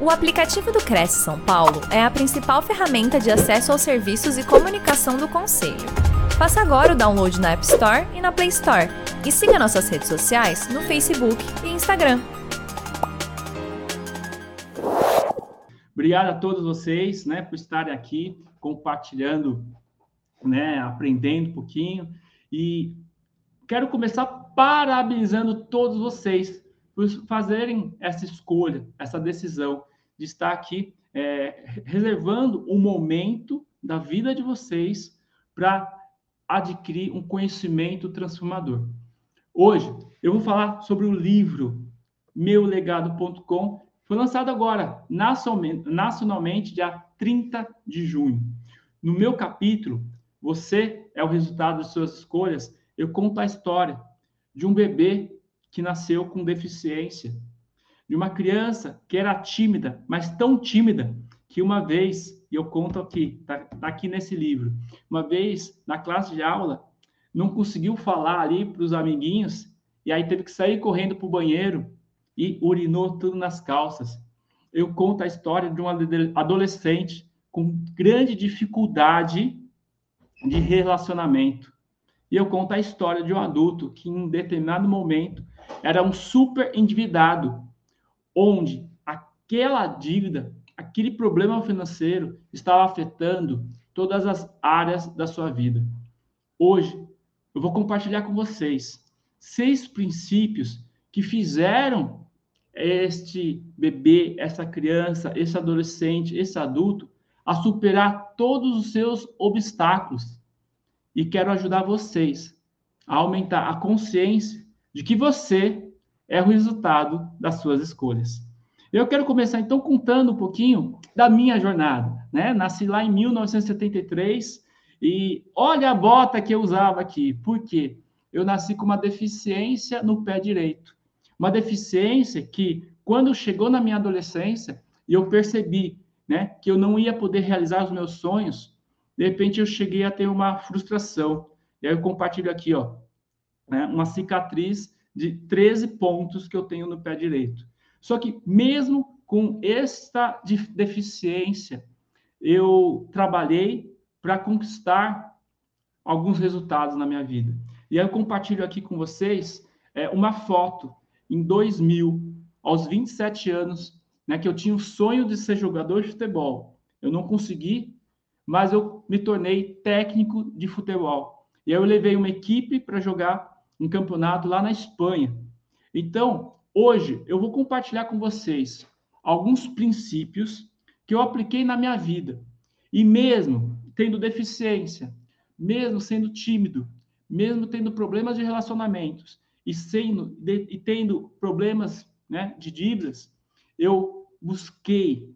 O aplicativo do Cresce São Paulo é a principal ferramenta de acesso aos serviços e comunicação do Conselho. Faça agora o download na App Store e na Play Store. E siga nossas redes sociais no Facebook e Instagram. Obrigado a todos vocês, né, por estarem aqui compartilhando, né, aprendendo um pouquinho. E quero começar parabenizando todos vocês por fazerem essa escolha, essa decisão de estar aqui é, reservando um momento da vida de vocês para adquirir um conhecimento transformador. Hoje eu vou falar sobre o livro meulegado.com, foi lançado agora, nacionalmente, dia 30 de junho. No meu capítulo, Você é o resultado de suas escolhas, eu conto a história de um bebê que nasceu com deficiência, de uma criança que era tímida, mas tão tímida que uma vez, e eu conto aqui, tá, tá aqui nesse livro, uma vez na classe de aula, não conseguiu falar ali para os amiguinhos, e aí teve que sair correndo para o banheiro e urinou tudo nas calças. Eu conto a história de um adolescente com grande dificuldade de relacionamento. E eu conto a história de um adulto que, em determinado momento, era um super endividado, onde aquela dívida, aquele problema financeiro estava afetando todas as áreas da sua vida. Hoje, eu vou compartilhar com vocês seis princípios que fizeram este bebê, essa criança, esse adolescente, esse adulto a superar todos os seus obstáculos. E quero ajudar vocês a aumentar a consciência de que você é o resultado das suas escolhas. Eu quero começar então contando um pouquinho da minha jornada, né? Nasci lá em 1973 e olha a bota que eu usava aqui. Por quê? Eu nasci com uma deficiência no pé direito. Uma deficiência que quando chegou na minha adolescência e eu percebi, né, que eu não ia poder realizar os meus sonhos, de repente eu cheguei a ter uma frustração. E aí eu compartilho aqui, ó, né, uma cicatriz de 13 pontos que eu tenho no pé direito. Só que mesmo com esta deficiência, eu trabalhei para conquistar alguns resultados na minha vida. E eu compartilho aqui com vocês é, uma foto em 2000, aos 27 anos, né, que eu tinha o sonho de ser jogador de futebol. Eu não consegui, mas eu me tornei técnico de futebol. E aí eu levei uma equipe para jogar um campeonato lá na Espanha. Então, hoje eu vou compartilhar com vocês alguns princípios que eu apliquei na minha vida. E mesmo tendo deficiência, mesmo sendo tímido, mesmo tendo problemas de relacionamentos e, sendo, de, e tendo problemas né, de dívidas, eu busquei,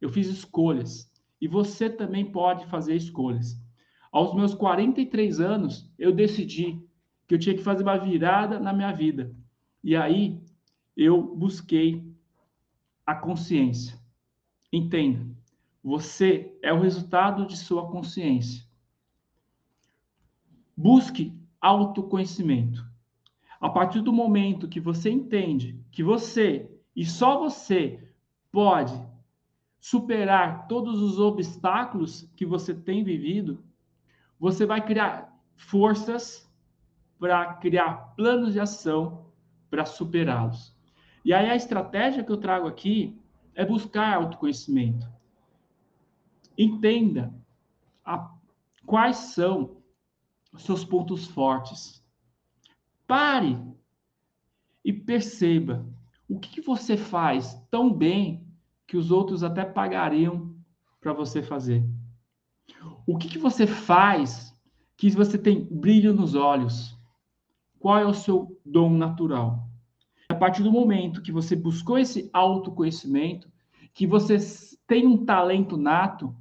eu fiz escolhas. E você também pode fazer escolhas. Aos meus 43 anos, eu decidi que eu tinha que fazer uma virada na minha vida. E aí eu busquei a consciência. Entenda, você é o resultado de sua consciência. Busque autoconhecimento. A partir do momento que você entende que você e só você pode superar todos os obstáculos que você tem vivido, você vai criar forças para criar planos de ação para superá-los. E aí a estratégia que eu trago aqui é buscar autoconhecimento. Entenda a, quais são os seus pontos fortes. Pare e perceba o que, que você faz tão bem que os outros até pagariam para você fazer. O que, que você faz que você tem brilho nos olhos? Qual é o seu dom natural? A partir do momento que você buscou esse autoconhecimento, que você tem um talento nato,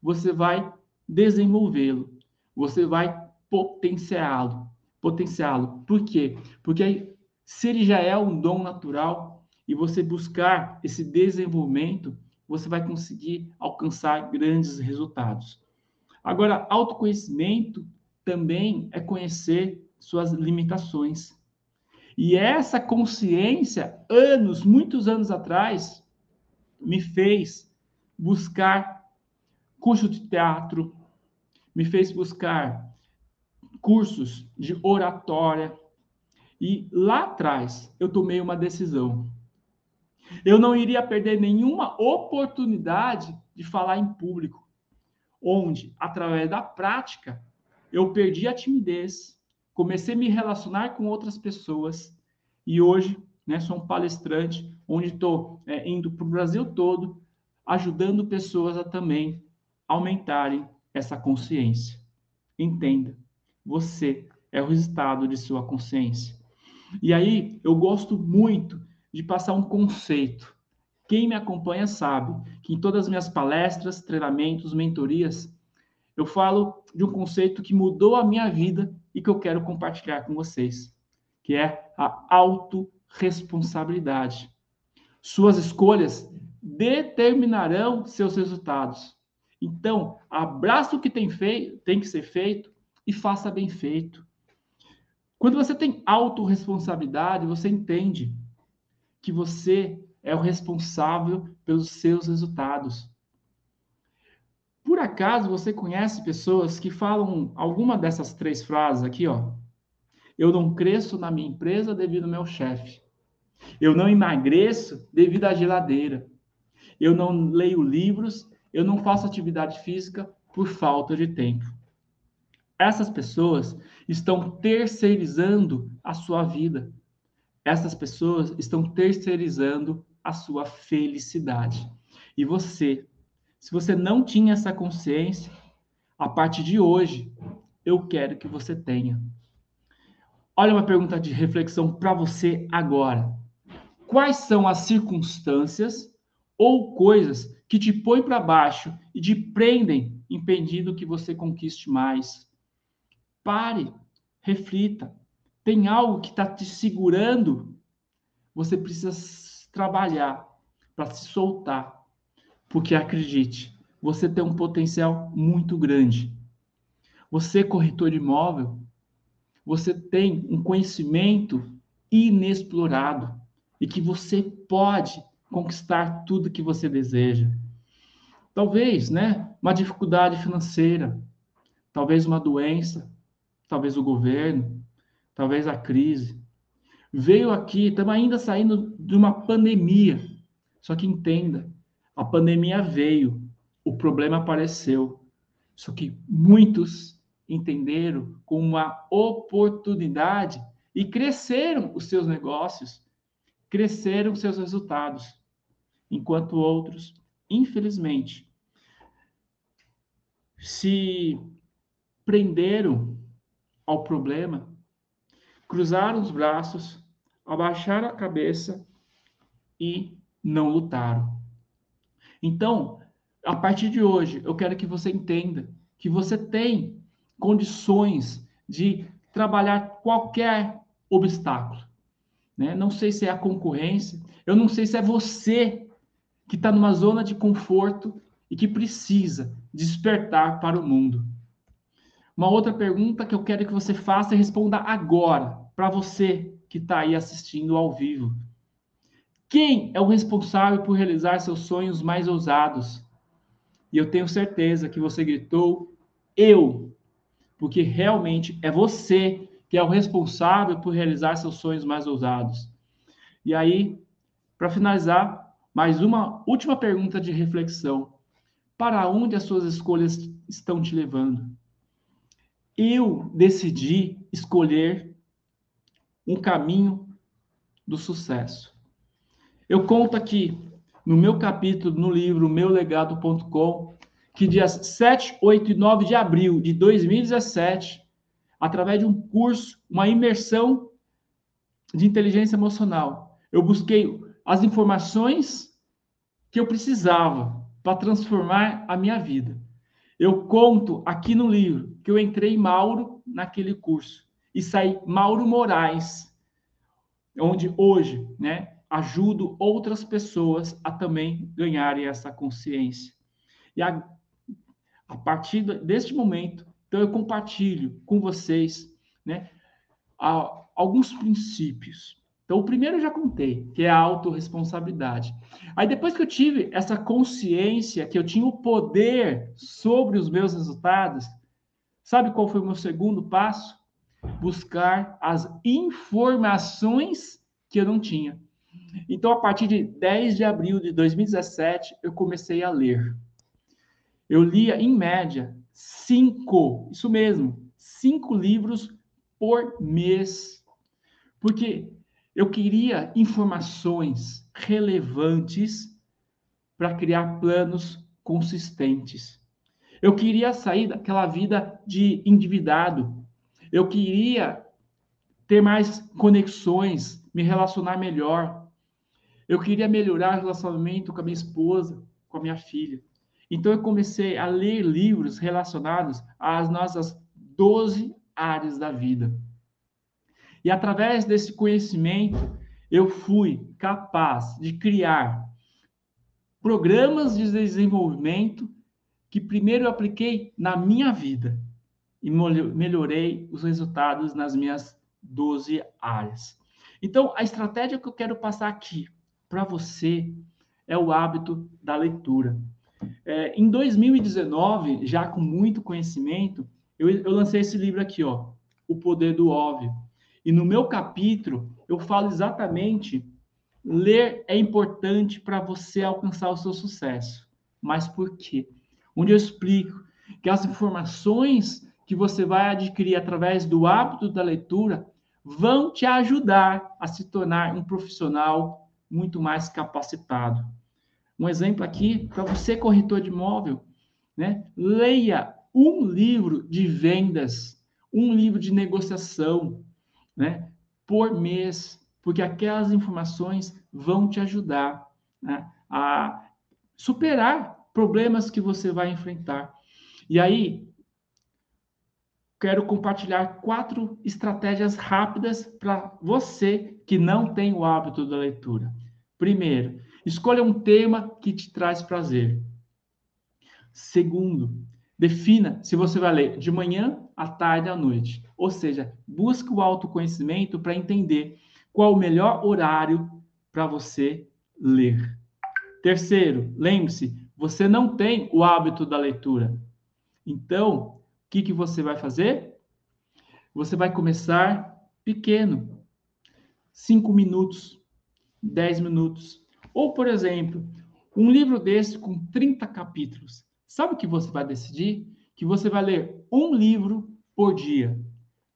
você vai desenvolvê-lo, você vai potenciá-lo, potenciá-lo. Por quê? Porque se ele já é um dom natural e você buscar esse desenvolvimento, você vai conseguir alcançar grandes resultados. Agora, autoconhecimento também é conhecer suas limitações. E essa consciência, anos, muitos anos atrás, me fez buscar curso de teatro, me fez buscar cursos de oratória. E lá atrás eu tomei uma decisão. Eu não iria perder nenhuma oportunidade de falar em público, onde, através da prática, eu perdi a timidez, comecei a me relacionar com outras pessoas e hoje né, sou um palestrante onde estou é, indo para o Brasil todo, ajudando pessoas a também aumentarem essa consciência. Entenda, você é o resultado de sua consciência. E aí eu gosto muito de passar um conceito. Quem me acompanha sabe que em todas as minhas palestras, treinamentos, mentorias, eu falo de um conceito que mudou a minha vida e que eu quero compartilhar com vocês, que é a autorresponsabilidade. Suas escolhas determinarão seus resultados. Então, abraça o que tem, tem que ser feito e faça bem feito. Quando você tem autorresponsabilidade, você entende que você é o responsável pelos seus resultados. Por acaso você conhece pessoas que falam alguma dessas três frases aqui, ó? Eu não cresço na minha empresa devido ao meu chefe. Eu não emagreço devido à geladeira. Eu não leio livros, eu não faço atividade física por falta de tempo. Essas pessoas estão terceirizando a sua vida essas pessoas estão terceirizando a sua felicidade. E você, se você não tinha essa consciência, a partir de hoje, eu quero que você tenha. Olha uma pergunta de reflexão para você agora. Quais são as circunstâncias ou coisas que te põem para baixo e te prendem, impedindo que você conquiste mais? Pare, reflita, tem algo que está te segurando, você precisa trabalhar para se soltar. Porque acredite, você tem um potencial muito grande. Você, corretor de imóvel, você tem um conhecimento inexplorado e que você pode conquistar tudo que você deseja. Talvez, né, uma dificuldade financeira, talvez uma doença, talvez o governo, talvez a crise. Veio aqui, estamos ainda saindo de uma pandemia. Só que entenda, a pandemia veio, o problema apareceu. Só que muitos entenderam como uma oportunidade e cresceram os seus negócios, cresceram os seus resultados, enquanto outros, infelizmente, se prenderam ao problema cruzaram os braços, abaixaram a cabeça e não lutaram. Então, a partir de hoje, eu quero que você entenda que você tem condições de trabalhar qualquer obstáculo. Né? Não sei se é a concorrência, eu não sei se é você que está numa zona de conforto e que precisa despertar para o mundo. Uma outra pergunta que eu quero que você faça e responda agora para você que está aí assistindo ao vivo. Quem é o responsável por realizar seus sonhos mais ousados? E eu tenho certeza que você gritou eu, porque realmente é você que é o responsável por realizar seus sonhos mais ousados. E aí, para finalizar, mais uma última pergunta de reflexão. Para onde as suas escolhas estão te levando? Eu decidi escolher um caminho do sucesso. Eu conto aqui no meu capítulo, no livro meulegado.com, que dias 7, 8 e 9 de abril de 2017, através de um curso, uma imersão de inteligência emocional, eu busquei as informações que eu precisava para transformar a minha vida. Eu conto aqui no livro que eu entrei Mauro naquele curso e sair Mauro Moraes, onde hoje, né, ajudo outras pessoas a também ganharem essa consciência. E a, a partir deste momento, então eu compartilho com vocês, né, a, alguns princípios Então, o primeiro eu já contei, que é a autorresponsabilidade. Aí, depois que eu tive essa consciência que eu tinha o poder sobre os meus resultados, sabe qual foi o meu segundo passo? Buscar as informações que eu não tinha. Então, a partir de 10 de abril de 2017, eu comecei a ler. Eu lia, em média, cinco, isso mesmo, cinco livros por mês. Porque eu queria informações relevantes para criar planos consistentes. Eu queria sair daquela vida de endividado. Eu queria ter mais conexões, me relacionar melhor. Eu queria melhorar o relacionamento com a minha esposa, com a minha filha. Então eu comecei a ler livros relacionados às nossas 12 áreas da vida. E através desse conhecimento, eu fui capaz de criar programas de desenvolvimento que primeiro eu apliquei na minha vida e melhorei os resultados nas minhas 12 áreas. Então, a estratégia que eu quero passar aqui para você é o hábito da leitura. É, em 2019, já com muito conhecimento, eu, eu lancei esse livro aqui, ó, O Poder do Óbvio. E no meu capítulo, eu falo exatamente ler é importante para você alcançar o seu sucesso. Mas por quê? Onde eu explico que as informações que você vai adquirir através do hábito da leitura vão te ajudar a se tornar um profissional muito mais capacitado. Um exemplo aqui para você corretor de imóvel, né? Leia um livro de vendas, um livro de negociação, né, por mês, porque aquelas informações vão te ajudar né, a superar problemas que você vai enfrentar. E aí, quero compartilhar quatro estratégias rápidas para você que não tem o hábito da leitura. Primeiro, escolha um tema que te traz prazer. Segundo, defina se você vai ler de manhã, à tarde, à noite. Ou seja, busque o autoconhecimento para entender qual o melhor horário para você ler. Terceiro, lembre-se, você não tem o hábito da leitura. Então, o que, que você vai fazer? Você vai começar pequeno. Cinco minutos, dez minutos. Ou, por exemplo, um livro desse com 30 capítulos. Sabe o que você vai decidir? Que você vai ler um livro por dia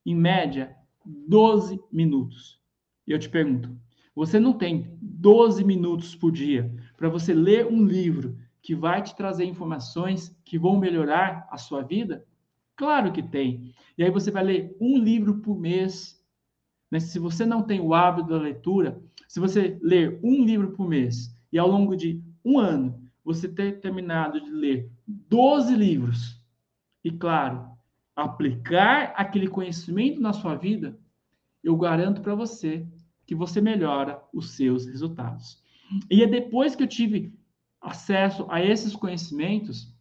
em média, 12 minutos. E eu te pergunto, você não tem 12 minutos por dia para você ler um livro que vai te trazer informações que vão melhorar a sua vida? Claro que tem. E aí você vai ler um livro por mês. Mas se você não tem o hábito da leitura, se você ler um livro por mês e ao longo de um ano você ter terminado de ler 12 livros, e claro, aplicar aquele conhecimento na sua vida, eu garanto para você que você melhora os seus resultados. E é depois que eu tive acesso a esses conhecimentos,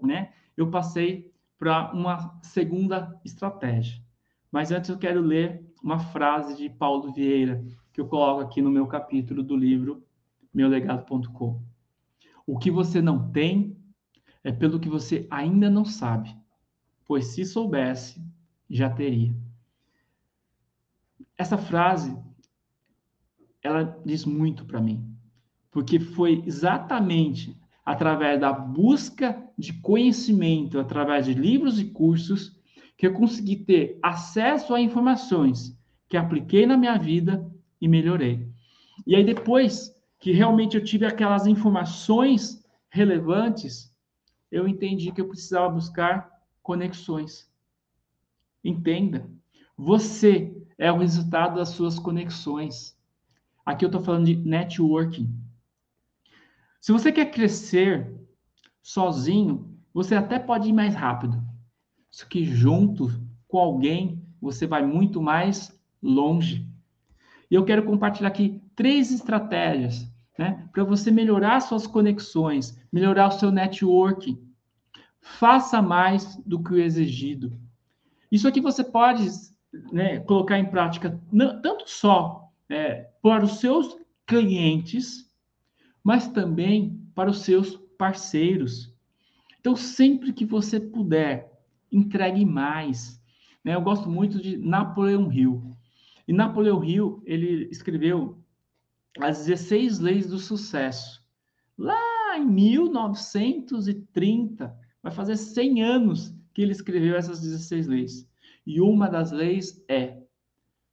né, eu passei para uma segunda estratégia. Mas antes eu quero ler uma frase de Paulo Vieira, que eu coloco aqui no meu capítulo do livro meulegado.com. O que você não tem é pelo que você ainda não sabe pois se soubesse, já teria. Essa frase, ela diz muito para mim, porque foi exatamente através da busca de conhecimento, através de livros e cursos, que eu consegui ter acesso a informações que apliquei na minha vida e melhorei. E aí depois que realmente eu tive aquelas informações relevantes, eu entendi que eu precisava buscar conexões. Entenda, você é o resultado das suas conexões. Aqui eu estou falando de networking. Se você quer crescer sozinho, você até pode ir mais rápido. Só que junto com alguém, você vai muito mais longe. E eu quero compartilhar aqui três estratégias né, para você melhorar suas conexões, melhorar o seu networking faça mais do que o exigido. Isso aqui você pode né, colocar em prática não, tanto só é, para os seus clientes, mas também para os seus parceiros. Então, sempre que você puder, entregue mais. Né? Eu gosto muito de Napoleão Hill. E Napoleão Hill, ele escreveu as 16 leis do sucesso. Lá em 1930, vai fazer 100 anos que ele escreveu essas 16 leis. E uma das leis é: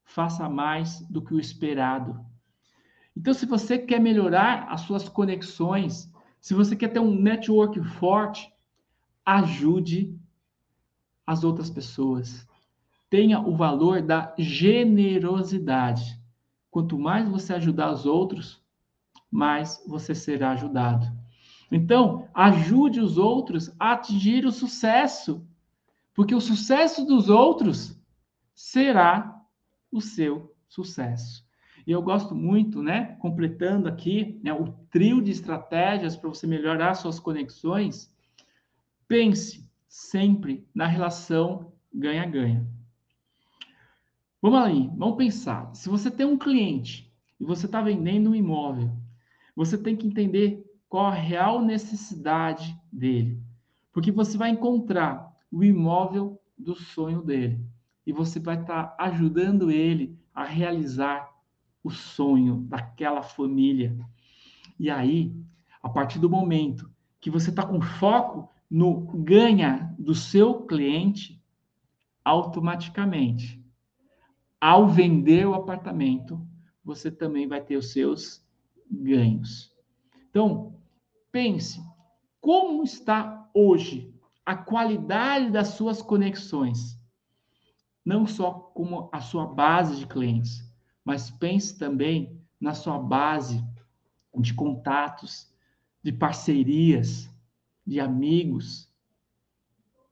faça mais do que o esperado. Então, se você quer melhorar as suas conexões, se você quer ter um network forte, ajude as outras pessoas. Tenha o valor da generosidade. Quanto mais você ajudar os outros, mais você será ajudado. Então, ajude os outros a atingir o sucesso, porque o sucesso dos outros será o seu sucesso. E eu gosto muito, né, completando aqui né, o trio de estratégias para você melhorar suas conexões, pense sempre na relação ganha-ganha. Vamos ali, vamos pensar. Se você tem um cliente e você está vendendo um imóvel, você tem que entender qual a real necessidade dele. Porque você vai encontrar o imóvel do sonho dele. E você vai estar tá ajudando ele a realizar o sonho daquela família. E aí, a partir do momento que você está com foco no ganha do seu cliente, automaticamente, ao vender o apartamento, você também vai ter os seus ganhos. Então, pense como está hoje a qualidade das suas conexões, não só como a sua base de clientes, mas pense também na sua base de contatos, de parcerias, de amigos.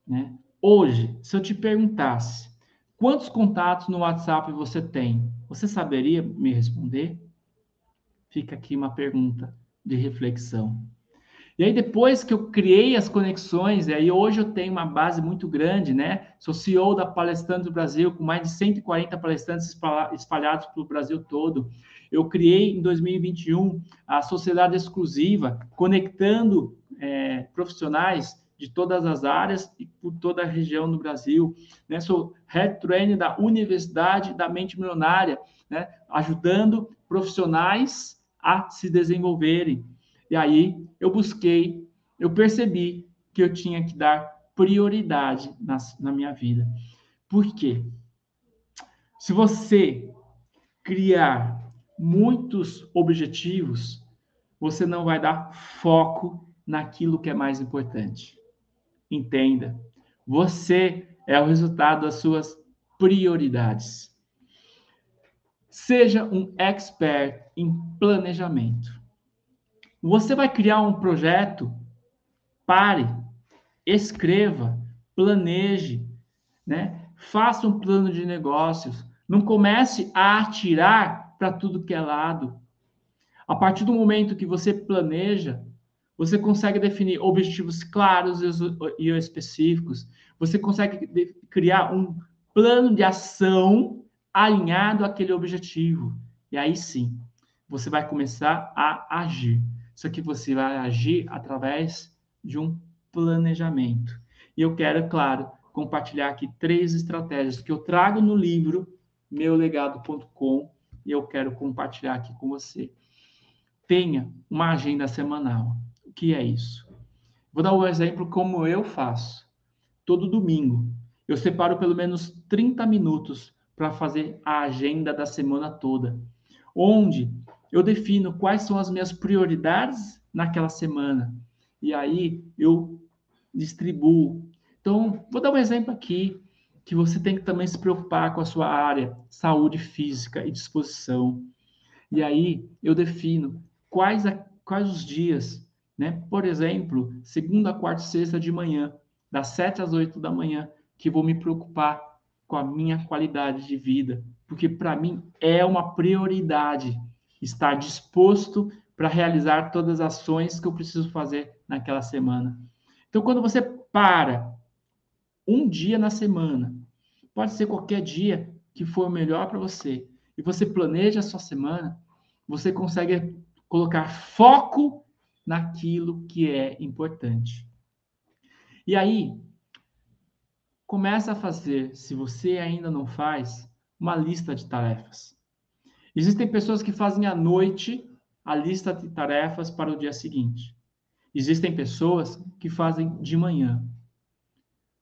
Né? Hoje, se eu te perguntasse quantos contatos no WhatsApp você tem, você saberia me responder? Fica aqui uma pergunta de reflexão. E aí, depois que eu criei as conexões, e aí hoje eu tenho uma base muito grande, né? Sou CEO da Palestrantes do Brasil, com mais de 140 palestrantes espalhados pelo Brasil todo. Eu criei em 2021 a Sociedade Exclusiva, conectando profissionais de todas as áreas e por toda a região do Brasil. Né? Sou head trainer da Universidade da Mente Milionária, né? ajudando profissionais a se desenvolverem. E aí eu busquei, eu percebi que eu tinha que dar prioridade na, na minha vida. Por quê? Se você criar muitos objetivos, você não vai dar foco naquilo que é mais importante. Entenda, você é o resultado das suas prioridades. Seja um expert em planejamento. Você vai criar um projeto? Pare, escreva, planeje, né? Faça um plano de negócios. Não comece a atirar para tudo que é lado. A partir do momento que você planeja, você consegue definir objetivos claros e específicos. Você consegue criar um plano de ação alinhado àquele objetivo. E aí sim, você vai começar a agir. Só que você vai agir através de um planejamento. E eu quero, claro, compartilhar aqui três estratégias que eu trago no livro meulegado.com e eu quero compartilhar aqui com você. Tenha uma agenda semanal. Que é isso? Vou dar um exemplo como eu faço. Todo domingo, eu separo pelo menos 30 minutos para fazer a agenda da semana toda, onde eu defino quais são as minhas prioridades naquela semana. E aí eu distribuo. Então, vou dar um exemplo aqui que você tem que também se preocupar com a sua área, saúde física e disposição. E aí eu defino quais, a, quais os dias, né? Por exemplo, segunda, quarta e sexta de manhã, das sete às oito da manhã, que vou me preocupar com a minha qualidade de vida, porque para mim é uma prioridade estar disposto para realizar todas as ações que eu preciso fazer naquela semana. Então, quando você para um dia na semana, pode ser qualquer dia que for melhor para você, e você planeja a sua semana, você consegue colocar foco naquilo que é importante. E aí, começa a fazer, se você ainda não faz, uma lista de tarefas. Existem pessoas que fazem à noite a lista de tarefas para o dia seguinte. Existem pessoas que fazem de manhã.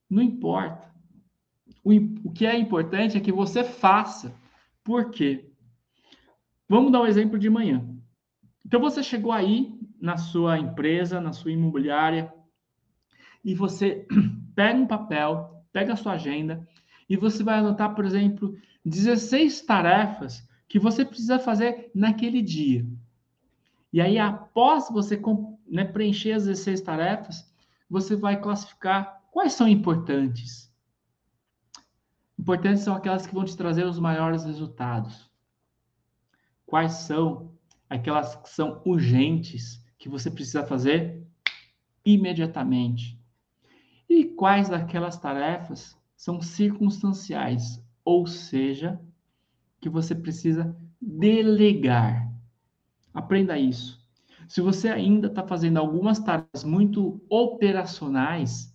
Não importa. O, o que é importante é que você faça. Por quê? Vamos dar um exemplo de manhã. Então você chegou aí na sua empresa, na sua imobiliária, e você pega um papel, pega a sua agenda, e você vai anotar, por exemplo, 16 tarefas que você precisa fazer naquele dia. E aí, após você né, preencher as 16 tarefas, você vai classificar quais são importantes. Importantes são aquelas que vão te trazer os maiores resultados. Quais são aquelas que são urgentes, que você precisa fazer imediatamente? E quais daquelas tarefas são circunstanciais, ou seja, que você precisa delegar. Aprenda isso. Se você ainda está fazendo algumas tarefas muito operacionais,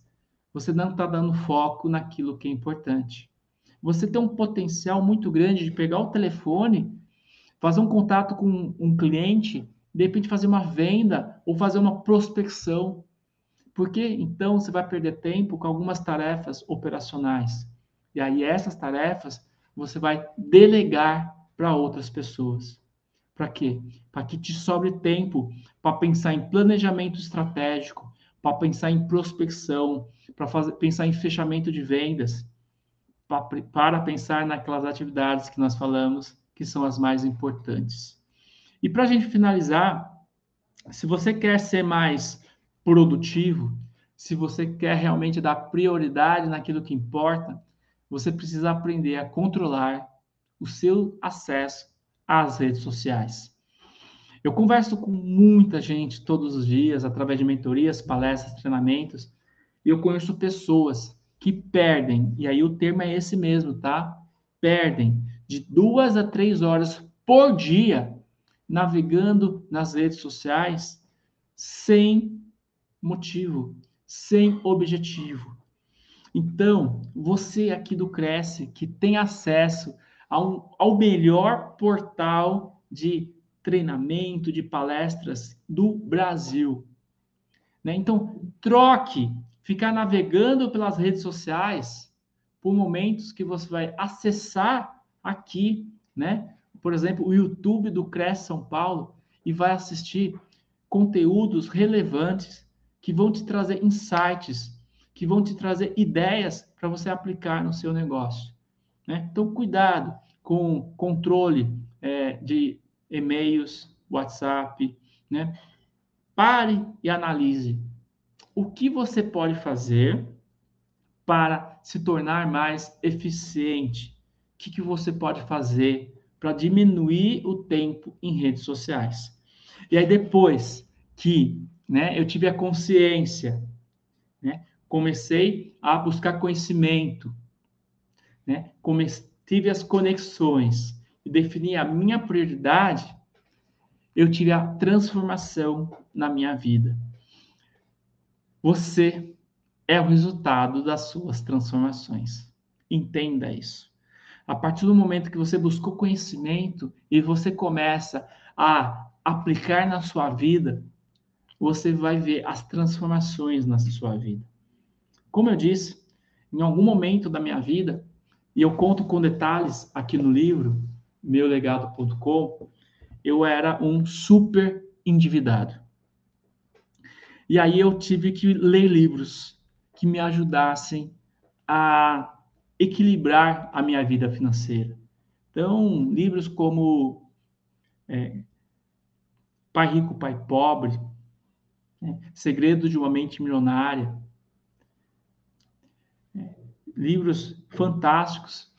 você não está dando foco naquilo que é importante. Você tem um potencial muito grande de pegar o telefone, fazer um contato com um cliente, de repente fazer uma venda ou fazer uma prospecção. Porque então você vai perder tempo com algumas tarefas operacionais. E aí essas tarefas você vai delegar para outras pessoas. Para quê? Para que te sobre tempo para pensar em planejamento estratégico, para pensar em prospecção, para pensar em fechamento de vendas, pra, para pensar naquelas atividades que nós falamos que são as mais importantes. E para a gente finalizar, se você quer ser mais produtivo, se você quer realmente dar prioridade naquilo que importa, você precisa aprender a controlar o seu acesso às redes sociais. Eu converso com muita gente todos os dias, através de mentorias, palestras, treinamentos, e eu conheço pessoas que perdem, e aí o termo é esse mesmo, tá? Perdem de duas a três horas por dia navegando nas redes sociais sem motivo, sem objetivo. Então, você aqui do Cresce, que tem acesso ao, melhor portal de treinamento, de palestras do Brasil. Né? Então, troque ficar navegando pelas redes sociais por momentos que você vai acessar aqui, né? Por exemplo, o YouTube do Cresce São Paulo e vai assistir conteúdos relevantes que vão te trazer insights que vão te trazer ideias para você aplicar no seu negócio. Né? Então, cuidado com controle é, de e-mails, WhatsApp. Né? Pare e analise o que você pode fazer para se tornar mais eficiente. Que, que você pode fazer para diminuir o tempo em redes sociais. E aí, depois que né, eu tive a consciência né, comecei a buscar conhecimento, né? Comece, tive as conexões e defini a minha prioridade, eu tive a transformação na minha vida. Você é o resultado das suas transformações. Entenda isso. A partir do momento que você buscou conhecimento e você começa a aplicar na sua vida, você vai ver as transformações na sua vida. Como eu disse, em algum momento da minha vida, e eu conto com detalhes aqui no livro, meulegado.com, eu era um super endividado. E aí eu tive que ler livros que me ajudassem a equilibrar a minha vida financeira. Então, livros como é, Pai Rico, Pai Pobre, né? Segredo de uma Mente Milionária, livros fantásticos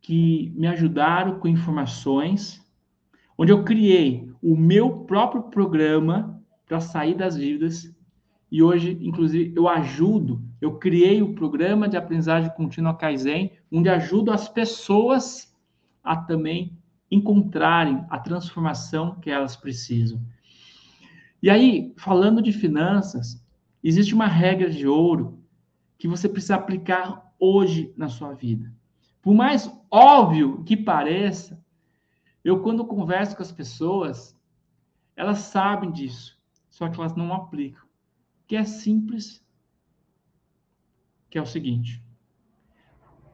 que me ajudaram com informações, onde eu criei o meu próprio programa para sair das dívidas. E hoje, inclusive, eu ajudo, eu criei o programa de aprendizagem contínua Kaizen, onde ajudo as pessoas a também encontrarem a transformação que elas precisam. E aí, falando de finanças, existe uma regra de ouro que você precisa aplicar hoje na sua vida. Por mais óbvio que pareça, eu quando converso com as pessoas, elas sabem disso, só que elas não aplicam. Que é simples, que é o seguinte: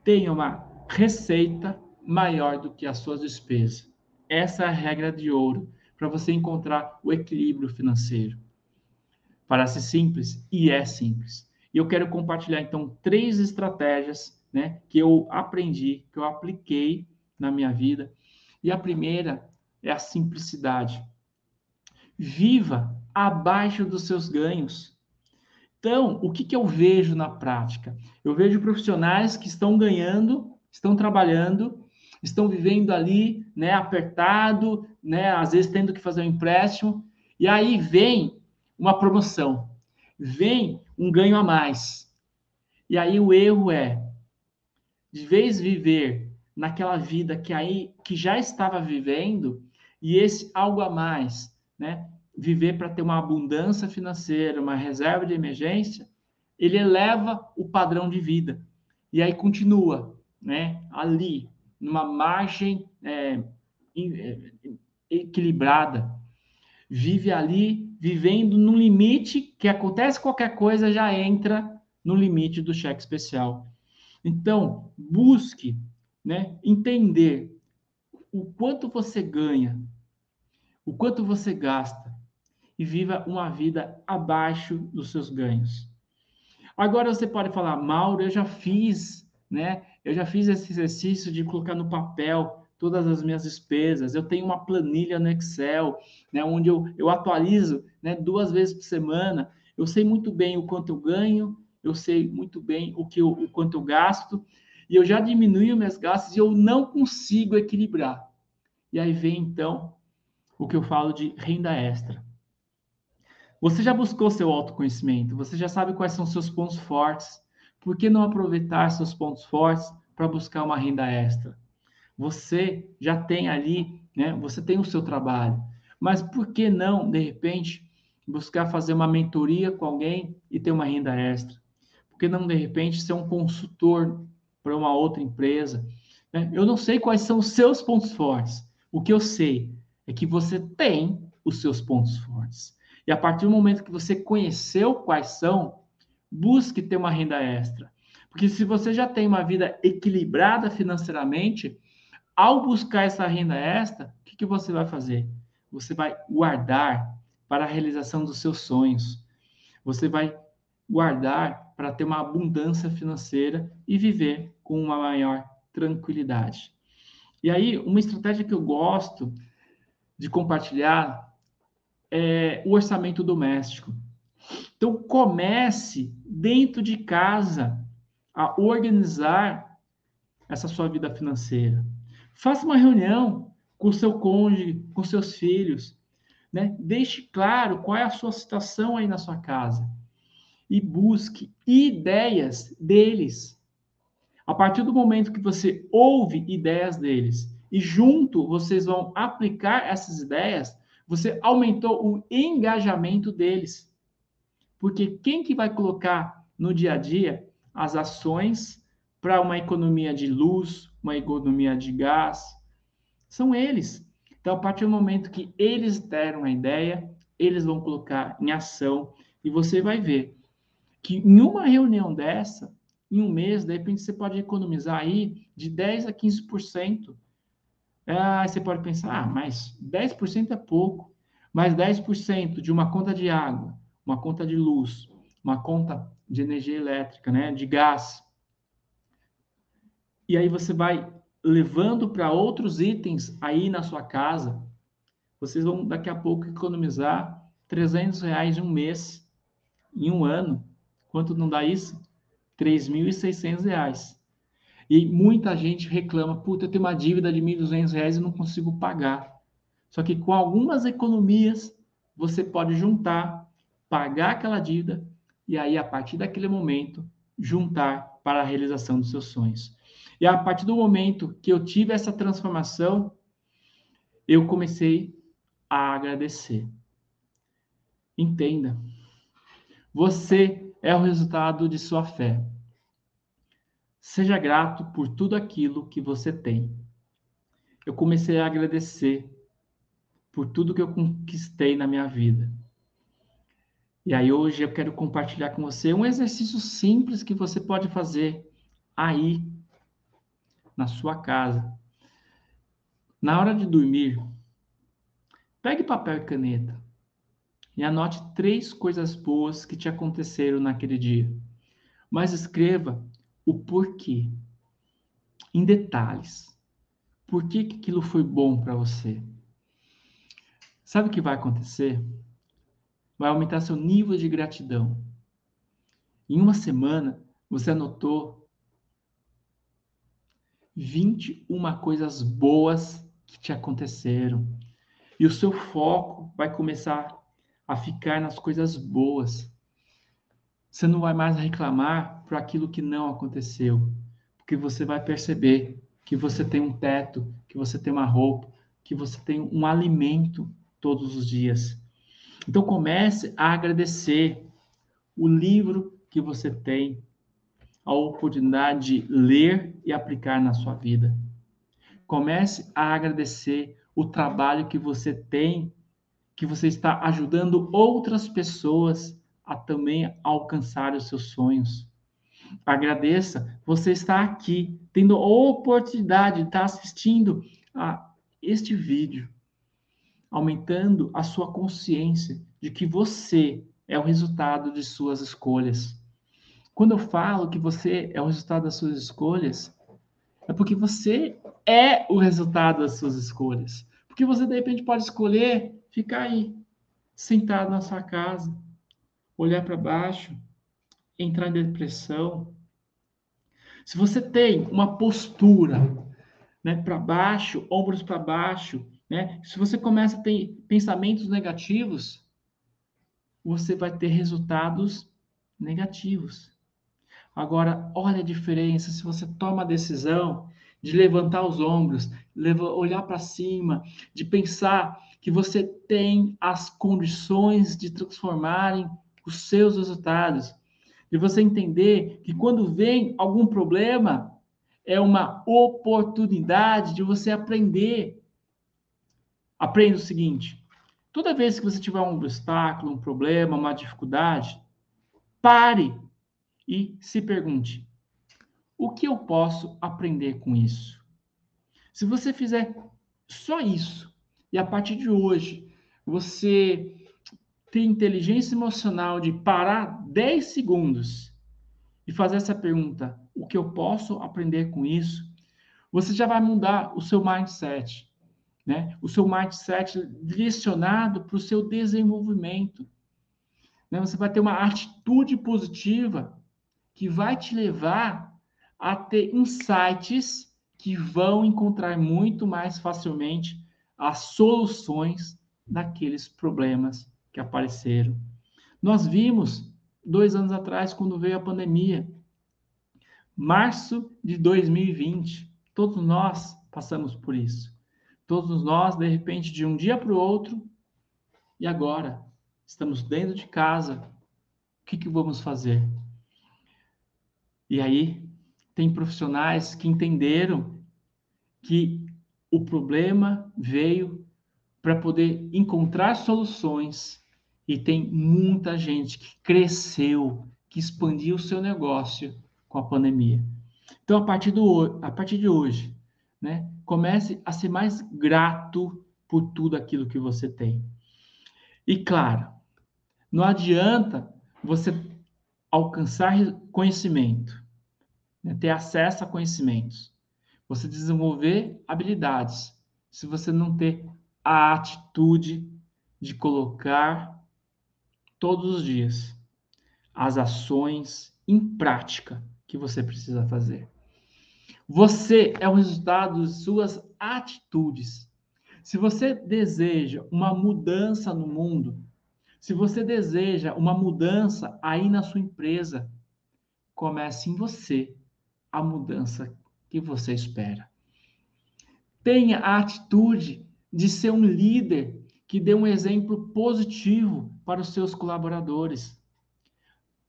tenha uma receita maior do que as suas despesas. Essa é a regra de ouro para você encontrar o equilíbrio financeiro. Parece simples e é simples. E eu quero compartilhar então três estratégias, né, que eu aprendi, que eu apliquei na minha vida. E a primeira é a simplicidade. Viva abaixo dos seus ganhos. Então, o que, que eu vejo na prática? Eu vejo profissionais que estão ganhando, estão trabalhando, estão vivendo ali, né, apertado, né, às vezes tendo que fazer um empréstimo, e aí vem uma promoção, vem um ganho a mais. E aí o erro é, de vez viver naquela vida que aí que já estava vivendo e esse algo a mais, né, viver para ter uma abundância financeira, uma reserva de emergência, ele eleva o padrão de vida. E aí continua, né, ali, numa margem é, é, equilibrada. Vive ali, vivendo no limite que acontece qualquer coisa, já entra no limite do cheque especial. Então, busque né, entender o quanto você ganha, o quanto você gasta, e viva uma vida abaixo dos seus ganhos. Agora você pode falar, Mauro, eu já fiz, né? Eu já fiz esse exercício de colocar no papel todas as minhas despesas. Eu tenho uma planilha no Excel, né, onde eu, eu atualizo né, duas vezes por semana. Eu sei muito bem o quanto eu ganho, eu sei muito bem o, que eu, o quanto eu gasto, e eu já diminui os meus gastos e eu não consigo equilibrar. E aí vem, então, o que eu falo de renda extra. Você já buscou seu autoconhecimento, você já sabe quais são seus pontos fortes, por que não aproveitar seus pontos fortes para buscar uma renda extra? Você já tem ali, né? Você tem o seu trabalho, mas por que não, de repente, buscar fazer uma mentoria com alguém e ter uma renda extra? Por que não, de repente, ser um consultor para uma outra empresa? Né? Eu não sei quais são os seus pontos fortes. O que eu sei é que você tem os seus pontos fortes. E a partir do momento que você conheceu quais são, busque ter uma renda extra. Porque se você já tem uma vida equilibrada financeiramente, ao buscar essa renda extra, o que, que você vai fazer? Você vai guardar para a realização dos seus sonhos. Você vai guardar para ter uma abundância financeira e viver com uma maior tranquilidade. E aí, uma estratégia que eu gosto de compartilhar é o orçamento doméstico. Então, comece dentro de casa a organizar essa sua vida financeira. Faça uma reunião com seu cônjuge, com seus filhos, né? Deixe claro qual é a sua situação aí na sua casa e busque ideias deles. A partir do momento que você ouve ideias deles e junto vocês vão aplicar essas ideias, você aumentou o engajamento deles. Porque quem que vai colocar no dia a dia as ações para uma economia de luz, uma economia de gás? São eles. Então, a partir do momento que eles deram a ideia, eles vão colocar em ação e você vai ver que em uma reunião dessa, em um mês, de repente você pode economizar aí de 10 a 15%. Ah, você pode pensar, ah, mas 10% é pouco. Mas 10% de uma conta de água, uma conta de luz, uma conta de energia elétrica, né, de gás. E aí você vai levando para outros itens aí na sua casa. Vocês vão daqui a pouco economizar 300 reais em um mês, em um ano. Quanto não dá isso? 3.600 reais. E muita gente reclama, puta, eu tenho uma dívida de 1.200 reais e não consigo pagar. Só que com algumas economias, você pode juntar pagar aquela dívida e aí, a partir daquele momento, juntar para a realização dos seus sonhos. E a partir do momento que eu tive essa transformação, eu comecei a agradecer. Entenda. Você é o resultado de sua fé. Seja grato por tudo aquilo que você tem. Eu comecei a agradecer por tudo que eu conquistei na minha vida. E aí hoje eu quero compartilhar com você um exercício simples que você pode fazer aí na sua casa. Na hora de dormir, pegue papel e caneta e anote três coisas boas que te aconteceram naquele dia. Mas escreva o porquê, em detalhes. Por que, aquilo foi bom para você? Sabe o que vai acontecer? vai aumentar seu nível de gratidão. Em uma semana, você anotou 21 coisas boas que te aconteceram. E o seu foco vai começar a ficar nas coisas boas. Você não vai mais reclamar por aquilo que não aconteceu, porque você vai perceber que você tem um teto, que você tem uma roupa, que você tem um alimento todos os dias. Então comece a agradecer o livro que você tem, a oportunidade de ler e aplicar na sua vida. Comece a agradecer o trabalho que você tem, que você está ajudando outras pessoas a também alcançar os seus sonhos. Agradeça, você está aqui, tendo a oportunidade de estar assistindo a este vídeo aumentando a sua consciência de que você é o resultado de suas escolhas. Quando eu falo que você é o resultado das suas escolhas, é porque você é o resultado das suas escolhas. Porque você, de repente, pode escolher ficar aí, sentado na sua casa, olhar para baixo, entrar em depressão. Se você tem uma postura né, para baixo, ombros para baixo, né? Se você começa a ter pensamentos negativos, você vai ter resultados negativos. Agora, olha a diferença se você toma a decisão de levantar os ombros, olhar para cima, de pensar que você tem as condições de transformarem os seus resultados, de você entender que quando vem algum problema, é uma oportunidade de você aprender Aprenda o seguinte: toda vez que você tiver um obstáculo, um problema, uma dificuldade, pare e se pergunte: o que eu posso aprender com isso? Se você fizer só isso, e a partir de hoje você ter inteligência emocional de parar 10 segundos e fazer essa pergunta: o que eu posso aprender com isso? Você já vai mudar o seu mindset né? o seu mindset direcionado para o seu desenvolvimento. Né? Você vai ter uma atitude positiva que vai te levar a ter insights que vão encontrar muito mais facilmente as soluções daqueles problemas que apareceram. Nós vimos dois anos atrás, quando veio a pandemia, março de 2020, todos nós passamos por isso. Todos nós, de repente, de um dia para o outro, e agora? Estamos dentro de casa. O que, que vamos fazer? E aí, tem profissionais que entenderam que o problema veio para poder encontrar soluções e tem muita gente que cresceu, que expandiu o seu negócio com a pandemia. Então, a partir, do, a partir de hoje, né? Comece a ser mais grato por tudo aquilo que você tem. E claro, não adianta você alcançar conhecimento, né? ter acesso a conhecimentos, você desenvolver habilidades, se você não ter a atitude de colocar todos os dias as ações em prática que você precisa fazer. Você é o resultado de suas atitudes. Se você deseja uma mudança no mundo, se você deseja uma mudança aí na sua empresa, comece em você a mudança que você espera. Tenha a atitude de ser um líder que dê um exemplo positivo para os seus colaboradores.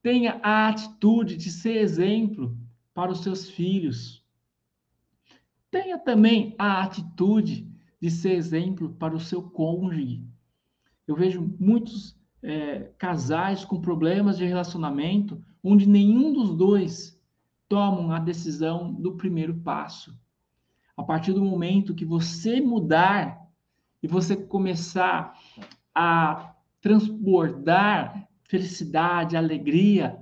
Tenha a atitude de ser exemplo para os seus filhos. Tenha também a atitude de ser exemplo para o seu cônjuge. Eu vejo muitos é, casais com problemas de relacionamento onde nenhum dos dois tomam a decisão do primeiro passo. A partir do momento que você mudar e você começar a transbordar felicidade, alegria,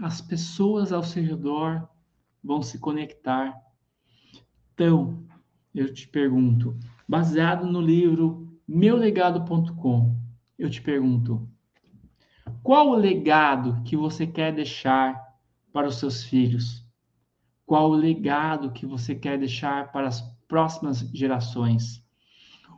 as pessoas ao seu redor vão se conectar. Então, eu te pergunto, baseado no livro meulegado.com, eu te pergunto: qual o legado que você quer deixar para os seus filhos? Qual o legado que você quer deixar para as próximas gerações?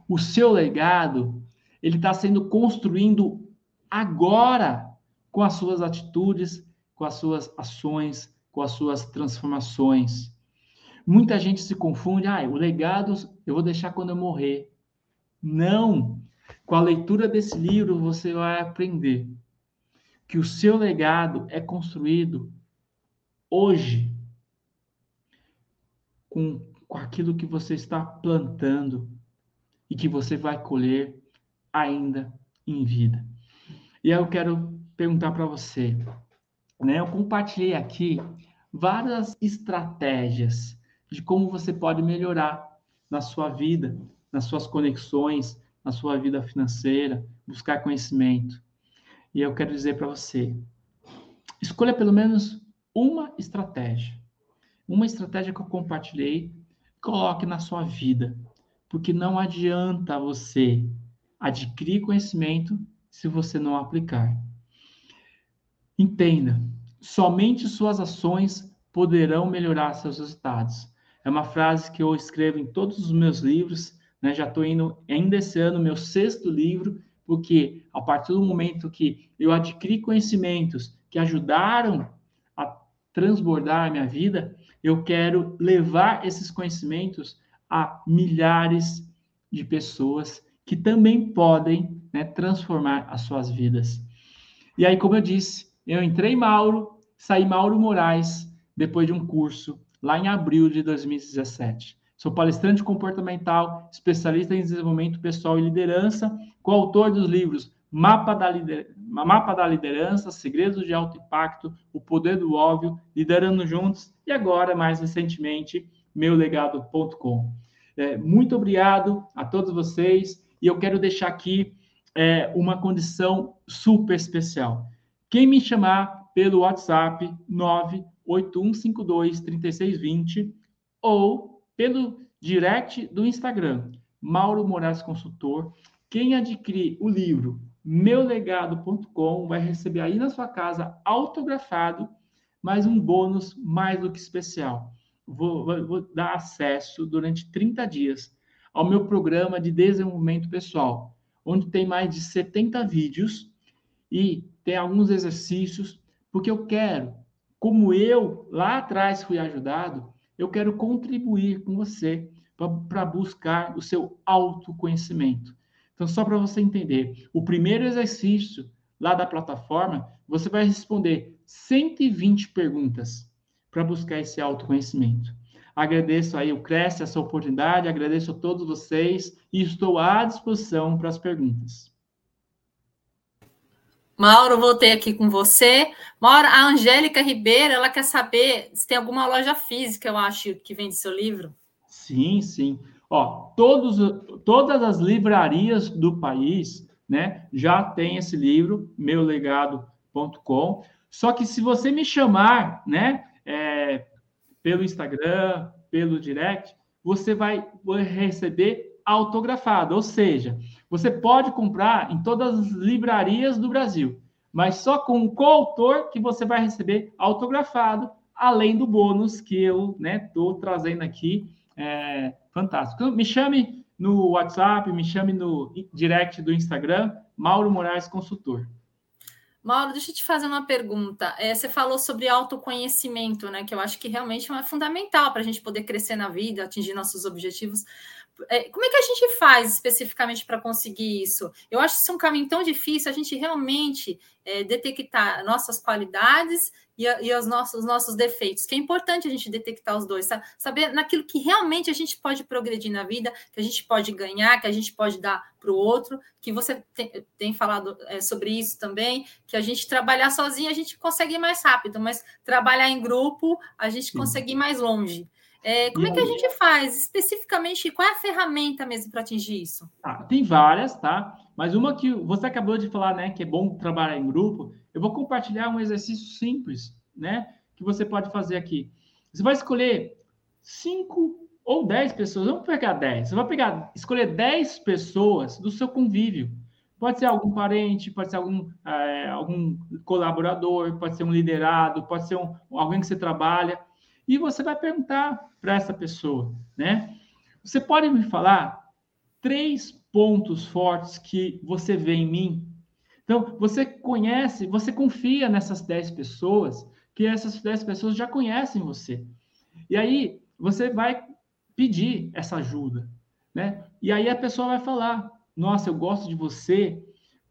O seu legado, ele está sendo construindo agora com as suas atitudes, com as suas ações, com as suas transformações. Muita gente se confunde, ah, o legado eu vou deixar quando eu morrer. Não! Com a leitura desse livro, você vai aprender que o seu legado é construído hoje com, com aquilo que você está plantando e que você vai colher ainda em vida. E aí eu quero perguntar para você, né? Eu compartilhei aqui várias estratégias de como você pode melhorar na sua vida, nas suas conexões, na sua vida financeira, buscar conhecimento. E eu quero dizer para você: escolha pelo menos uma estratégia. Uma estratégia que eu compartilhei, coloque na sua vida. Porque não adianta você adquirir conhecimento se você não aplicar. Ainda, somente suas ações poderão melhorar seus resultados. É uma frase que eu escrevo em todos os meus livros, né? Já estou indo ainda esse ano meu sexto livro, porque a partir do momento que eu adquiri conhecimentos que ajudaram a transbordar a minha vida, eu quero levar esses conhecimentos a milhares de pessoas que também podem né, transformar as suas vidas. E aí, como eu disse, eu entrei Mauro, saí Mauro Moraes depois de um curso lá em abril de 2017. Sou palestrante comportamental, especialista em desenvolvimento pessoal e liderança, coautor dos livros Mapa da, Lider... Mapa da Liderança, Segredos de Alto Impacto, O Poder do Óbvio, Liderando Juntos e agora, mais recentemente, meulegado.com. É, muito obrigado a todos vocês e eu quero deixar aqui é, uma condição super especial. Quem me chamar pelo WhatsApp 981523620 ou pelo direct do Instagram, Mauro Moraes Consultor, quem adquirir o livro meulegado.com vai receber aí na sua casa autografado mais um bônus mais do que especial. Vou, vou, dar acesso durante 30 dias ao meu programa de desenvolvimento pessoal, onde tem mais de 70 vídeos e tem alguns exercícios, porque eu quero, como eu lá atrás fui ajudado, eu quero contribuir com você para buscar o seu autoconhecimento. Então, só para você entender, o primeiro exercício lá da plataforma, você vai responder 120 perguntas para buscar esse autoconhecimento. Agradeço aí o Cresce, essa oportunidade, agradeço a todos vocês e estou à disposição para as perguntas. Mauro, voltei aqui com você. Mauro, a Angélica Ribeiro, ela quer saber se tem alguma loja física, eu acho, que vende seu livro. Sim, sim. Ó, todos, todas as livrarias do país, né, já tem esse livro, meulegado.com. Só que se você me chamar, né, pelo Instagram, pelo direct, você vai receber autografado, ou seja, você pode comprar em todas as livrarias do Brasil, mas só com o coautor que você vai receber autografado, além do bônus que eu estou né, trazendo aqui. É, fantástico. Então, me chame no WhatsApp, me chame no direct do Instagram, Mauro Moraes Consultor. Mauro, deixa eu te fazer uma pergunta. É, você falou sobre autoconhecimento, né? Que eu acho que realmente é fundamental para a gente poder crescer na vida, atingir nossos objetivos. É, como é que a gente faz especificamente para conseguir isso? Eu acho isso um caminho tão difícil, a gente realmente é, detectar nossas qualidades e, a, e os, nossos, os nossos defeitos, que é importante a gente detectar os dois, sabe? saber naquilo que realmente a gente pode progredir na vida, que a gente pode ganhar, que a gente pode dar para o outro, que você tem, tem falado é, sobre isso também, que a gente trabalhar sozinho a gente consegue ir mais rápido, mas trabalhar em grupo a gente Sim. consegue ir mais longe. É, como é que a gente faz especificamente? Qual é a ferramenta mesmo para atingir isso? Ah, tem várias, tá? Mas uma que você acabou de falar, né, que é bom trabalhar em grupo, eu vou compartilhar um exercício simples, né, que você pode fazer aqui. Você vai escolher cinco ou dez pessoas, vamos pegar dez. Você vai pegar, escolher dez pessoas do seu convívio. Pode ser algum parente, pode ser algum, é, algum colaborador, pode ser um liderado, pode ser um, alguém que você trabalha e você vai perguntar para essa pessoa, né? Você pode me falar três pontos fortes que você vê em mim? Então, você conhece, você confia nessas dez pessoas, que essas dez pessoas já conhecem você. E aí, você vai pedir essa ajuda, né? E aí a pessoa vai falar: Nossa, eu gosto de você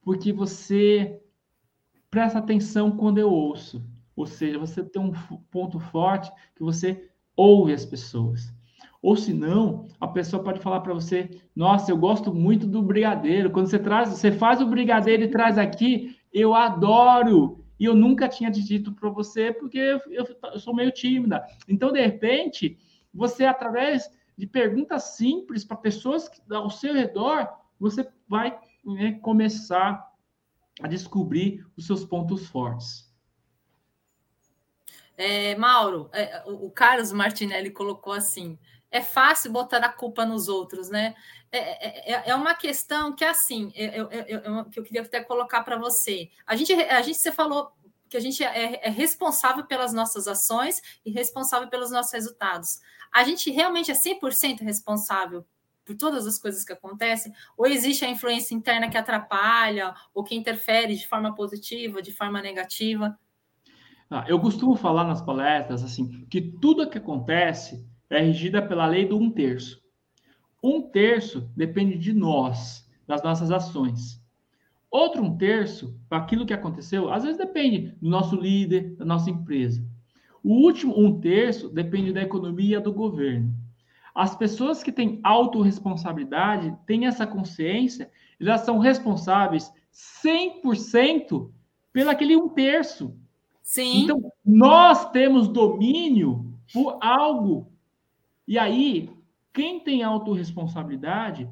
porque você presta atenção quando eu ouço. Ou seja, você tem um ponto forte que você ouve as pessoas. Ou se não, a pessoa pode falar para você: "Nossa, eu gosto muito do brigadeiro. Quando você traz, você faz o brigadeiro e traz aqui, eu adoro. E eu nunca tinha dito para você porque eu, eu sou meio tímida. Então, de repente, você através de perguntas simples para pessoas ao seu redor, você vai né, começar a descobrir os seus pontos fortes. É, Mauro, é, o Carlos Martinelli colocou assim: é fácil botar a culpa nos outros, né? É, é, é, é uma questão que, assim, eu, eu, eu, que eu queria até colocar para você. A gente, a gente, você falou que a gente é, é, responsável pelas nossas ações e responsável pelos nossos resultados. A gente realmente é 100% responsável por todas as coisas que acontecem? Ou existe a influência interna que atrapalha ou que interfere de forma positiva, de forma negativa? Ah, eu costumo falar nas palestras assim que tudo que acontece é regida pela lei do um terço. Um terço depende de nós, das nossas ações. Outro um terço, para aquilo que aconteceu, às vezes depende do nosso líder, da nossa empresa. O último um terço depende da economia do governo. As pessoas que têm autorresponsabilidade, têm essa consciência, elas são responsáveis 100% pelo aquele um terço. Sim. Então, nós temos domínio por algo. E aí, quem tem autorresponsabilidade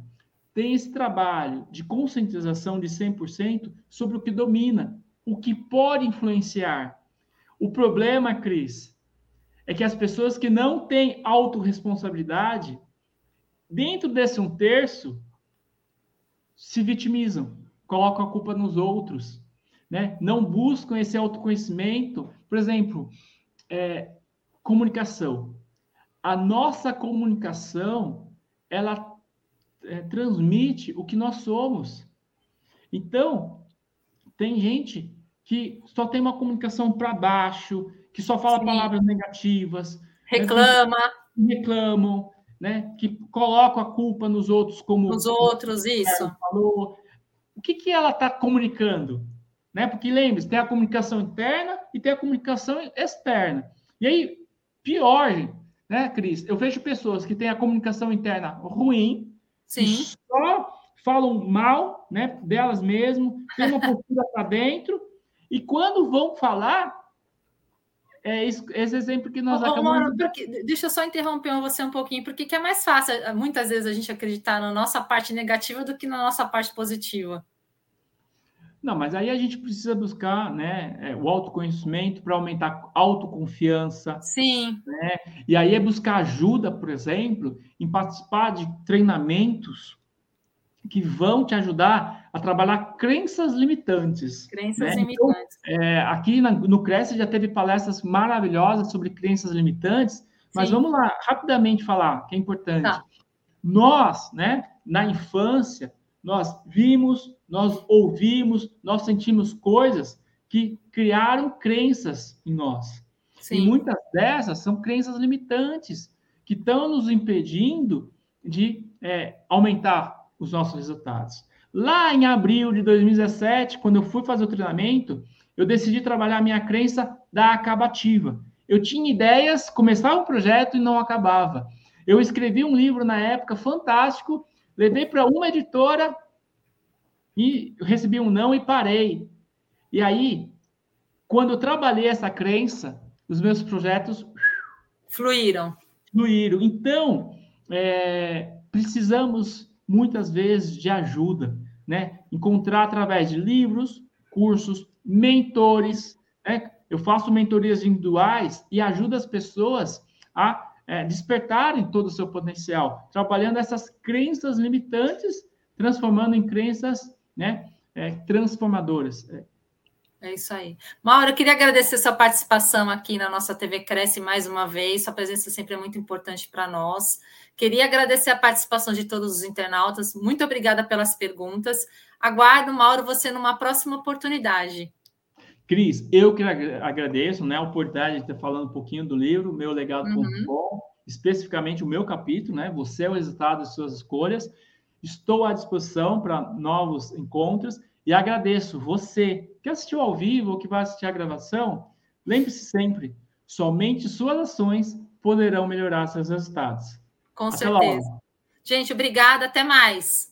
tem esse trabalho de conscientização de 100% sobre o que domina, o que pode influenciar. O problema, Cris, é que as pessoas que não têm autorresponsabilidade, dentro desse um terço, se vitimizam, colocam a culpa nos outros né? não buscam esse autoconhecimento. Por exemplo, é, comunicação. A nossa comunicação, ela é, transmite o que nós somos. Então, tem gente que só tem uma comunicação para baixo, que só fala Sim. palavras negativas. Né? Reclama. Né? Reclamam, né? Que colocam a culpa nos outros, como. Nos outros, isso. Falou. O que, que ela está comunicando? né? Porque lembre-se, tem a comunicação interna e tem a comunicação externa. E aí, pior, né, Cris? Eu vejo pessoas que têm a comunicação interna ruim, Sim. só falam mal, né, delas mesmas, tem uma postura para dentro, e quando vão falar, é esse, esse exemplo que nós Ô, acabamos... porque, deixa eu só interromper você um pouquinho, porque que é mais fácil, muitas vezes, a gente acreditar na nossa parte negativa do que na nossa parte positiva. Não, mas aí a gente precisa buscar né, é, o autoconhecimento para aumentar a autoconfiança. Sim. Né? E aí é buscar ajuda, por exemplo, em participar de treinamentos que vão te ajudar a trabalhar crenças limitantes. Crenças né? limitantes. Então, é, aqui na, no Cresce já teve palestras maravilhosas sobre crenças limitantes, mas Sim. vamos lá, rapidamente falar, que é importante. Tá. Nós, né, na infância, nós vimos, nós ouvimos, nós sentimos coisas que criaram crenças em nós. Sim. E muitas dessas são crenças limitantes que estão nos impedindo de é, aumentar os nossos resultados. Lá em abril de 2017, quando eu fui fazer o treinamento, eu decidi trabalhar minha crença da acabativa. Eu tinha ideias, começava um projeto e não acabava. Eu escrevi um livro na época fantástico, levei para uma editora e recebi um não e parei. E aí, quando eu trabalhei essa crença, os meus projetos fluíram. Fluíram. Então, é, precisamos muitas vezes de ajuda, né? Encontrar através de livros, cursos, mentores. Né? Eu faço mentorias individuais e ajudo as pessoas a é, despertarem todo o seu potencial, trabalhando essas crenças limitantes, transformando em crenças né, é, transformadoras. É. é isso aí. Mauro, eu queria agradecer sua participação aqui na nossa TV Cresce mais uma vez. Sua presença sempre é muito importante para nós. Queria agradecer a participação de todos os internautas. Muito obrigada pelas perguntas. Aguardo, Mauro, você numa próxima oportunidade. Cris, eu que agradeço né, a oportunidade de estar falando um pouquinho do livro, meu legado.com, uhum. especificamente o meu capítulo, né? Você é o resultado das suas escolhas. Estou à disposição para novos encontros e agradeço você que assistiu ao vivo ou que vai assistir a gravação. Lembre-se sempre, somente suas ações poderão melhorar seus resultados. Com até certeza. Logo. Gente, obrigada, até mais.